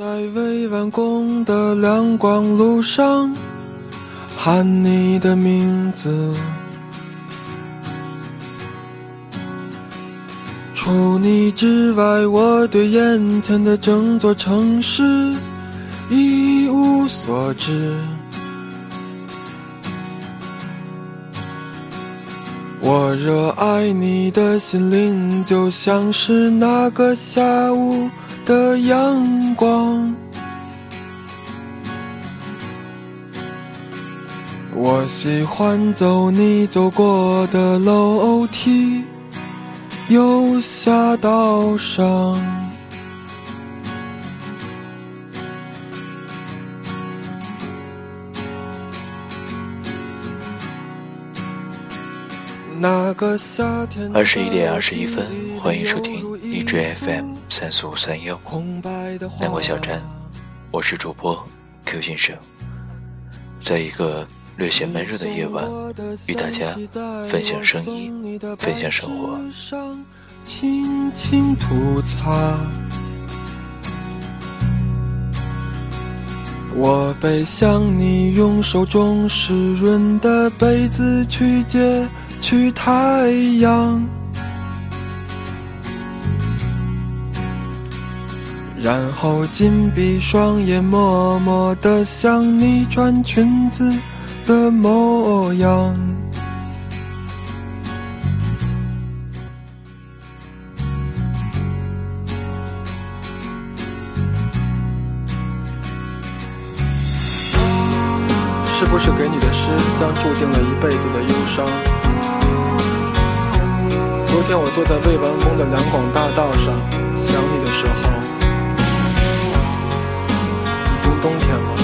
在未完工的亮光路上，喊你的名字。除你之外，我对眼前的整座城市一无所知。我热爱你的心灵，就像是那个下午。的阳光，我喜欢走你走过的楼梯，又下道上。那个夏天。二十一点二十一分，欢迎收听荔枝 FM。三四五三幺，南国小站，我是主播 Q 先生，在一个略显闷热的夜晚，与大家分享声音，分享生活。轻轻吐擦，我背向你，用手中湿润的被子去接去太阳。然后紧闭双眼，默默地想你穿裙子的模样。是不是给你的诗将注定了一辈子的忧伤？昨天我坐在未完工的南广大道上，想你的时候。冬天了，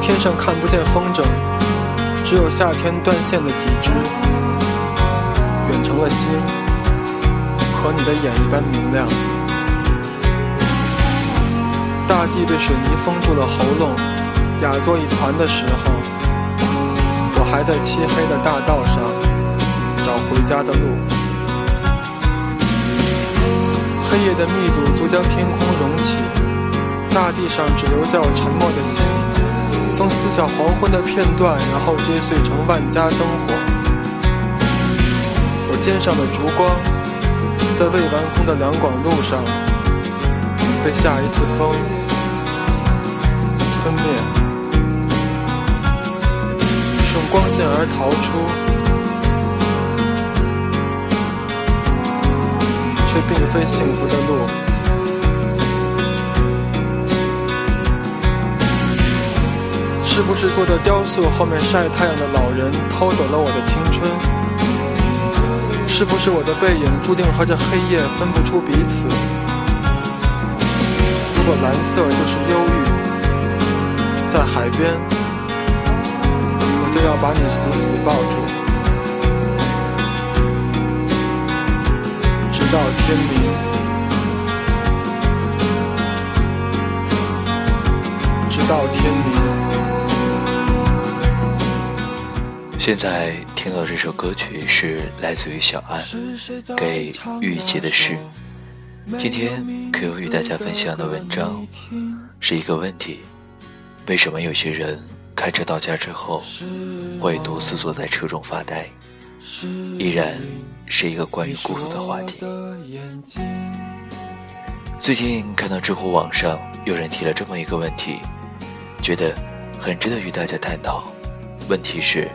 天上看不见风筝，只有夏天断线的几只，远成了星，和你的眼一般明亮。大地被水泥封住了喉咙，哑作一团的时候。还在漆黑的大道上找回家的路，黑夜的密度足将天空融起，大地上只留下我沉默的心。风撕下黄昏的片段，然后追碎成万家灯火。我肩上的烛光，在未完工的两广路上，被下一次风吞灭。光线而逃出，却并非幸福的路。是不是坐在雕塑后面晒太阳的老人偷走了我的青春？是不是我的背影注定和这黑夜分不出彼此？如果蓝色就是忧郁，在海边。要把你死死抱住，直到天明，直到天明。现在听到这首歌曲是来自于小安给玉洁的诗。今天可有与大家分享的文章是一个问题：为什么有些人？开车到家之后，会独自坐在车中发呆，依然是一个关于孤独的话题。最近看到知乎网上有人提了这么一个问题，觉得很值得与大家探讨。问题是，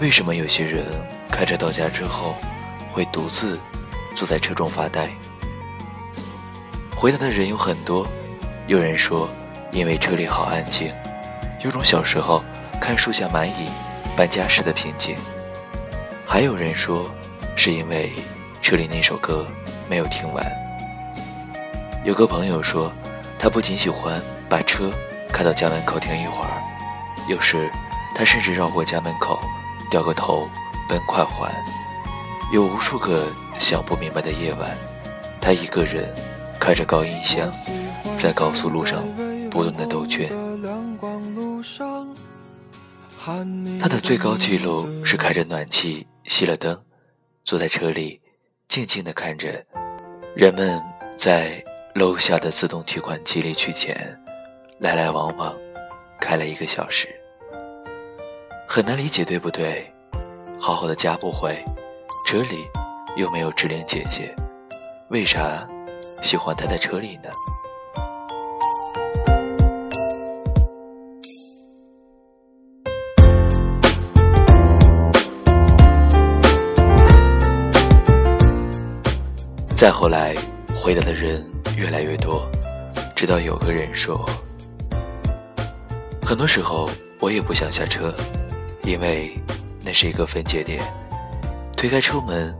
为什么有些人开车到家之后，会独自坐在车中发呆？回答的人有很多，有人说，因为车里好安静。有种小时候看树下蚂蚁搬家时的平静。还有人说，是因为车里那首歌没有听完。有个朋友说，他不仅喜欢把车开到家门口停一会儿，有时他甚至绕过家门口，掉个头奔快还。有无数个想不明白的夜晚，他一个人开着高音箱，在高速路上不断的兜圈。他的最高纪录是开着暖气、熄了灯，坐在车里，静静地看着人们在楼下的自动提款机里取钱，来来往往，开了一个小时。很难理解，对不对？好好的家不回，车里又没有智玲姐姐，为啥喜欢待在车里呢？再后来，回答的人越来越多，直到有个人说：“很多时候我也不想下车，因为那是一个分界点。推开车门，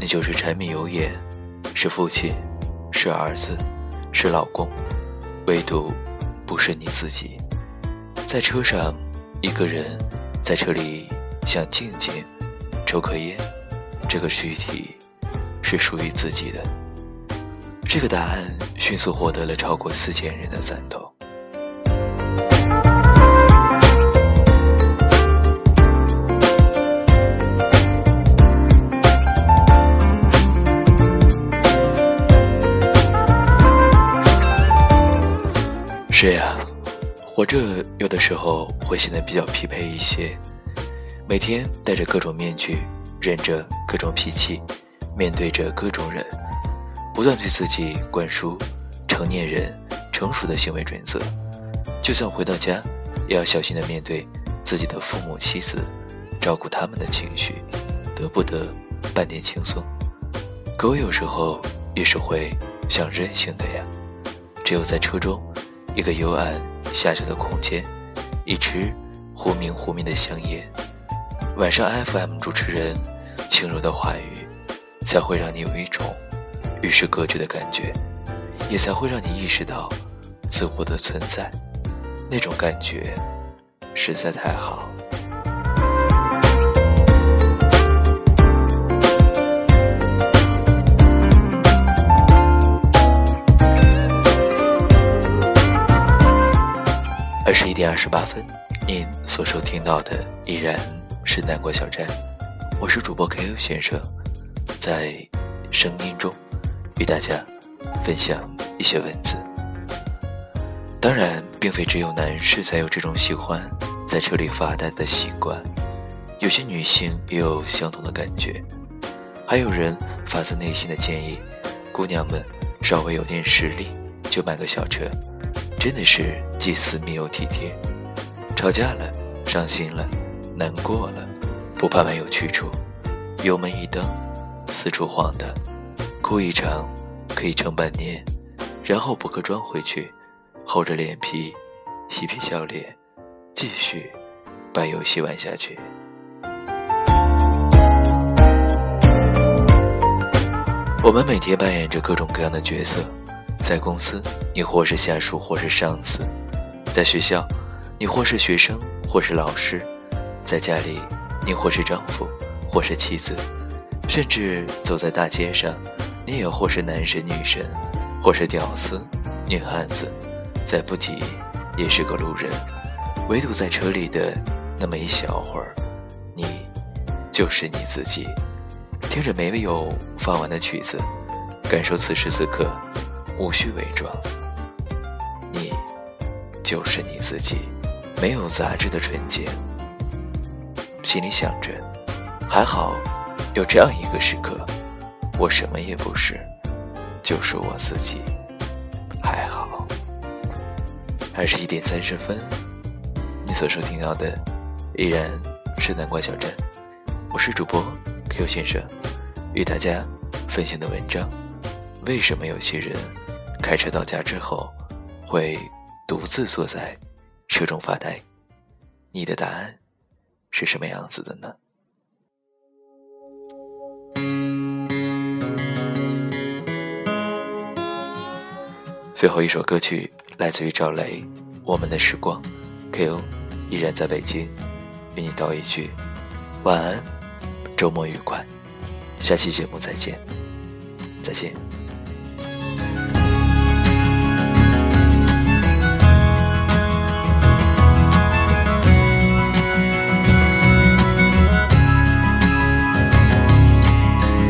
你就是柴米油盐，是父亲，是儿子，是老公，唯独不是你自己。在车上，一个人在车里想静静抽颗烟，这个躯体。”是属于自己的。这个答案迅速获得了超过四千人的赞同。是呀，活着有的时候会显得比较疲惫一些，每天戴着各种面具，忍着各种脾气。面对着各种人，不断对自己灌输成年人成熟的行为准则，就算回到家，也要小心的面对自己的父母、妻子，照顾他们的情绪，得不得半点轻松？可我有时候也是会想任性的呀。只有在车中，一个幽暗狭小的空间，一支忽明忽灭的香烟，晚上 FM 主持人轻柔的话语。才会让你有一种与世隔绝的感觉，也才会让你意识到自我的存在，那种感觉实在太好。二十一点二十八分，您所收听到的依然是南国小站，我是主播 K.O 先生。在声音中与大家分享一些文字。当然，并非只有男士才有这种喜欢在车里发呆的习惯，有些女性也有相同的感觉。还有人发自内心的建议，姑娘们稍微有点实力就买个小车，真的是既私密又体贴。吵架了，伤心了，难过了，不怕没有去处，油门一蹬。四处晃的，哭一场可以撑半年，然后补个妆回去，厚着脸皮，嬉皮笑脸，继续把游戏玩下去。我们每天扮演着各种各样的角色，在公司，你或是下属，或是上司；在学校，你或是学生，或是老师；在家里，你或是丈夫，或是妻子。甚至走在大街上，你也或是男神女神，或是屌丝女汉子，再不济也是个路人。唯独在车里的那么一小会儿，你就是你自己，听着没有放完的曲子，感受此时此刻无需伪装。你就是你自己，没有杂质的纯洁。心里想着，还好。有这样一个时刻，我什么也不是，就是我自己，还好。二十一点三十分，你所收听到的依然是南瓜小镇，我是主播 Q 先生，与大家分享的文章：为什么有些人开车到家之后会独自坐在车中发呆？你的答案是什么样子的呢？最后一首歌曲来自于赵雷我们的时光。Ko 依然在北京与你道一句晚安周末愉快。下期节目再见再见。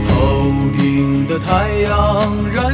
头顶的太阳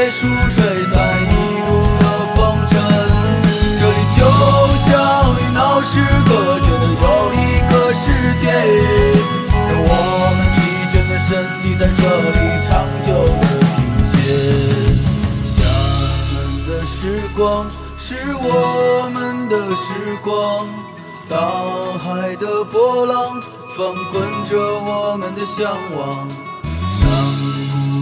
椰树，吹散一路的风尘。这里就像与闹市隔绝的又一个世界，让我们疲倦的身体在这里长久的停歇。厦门的时光是我们的时光，大海的波浪翻滚着我们的向往。山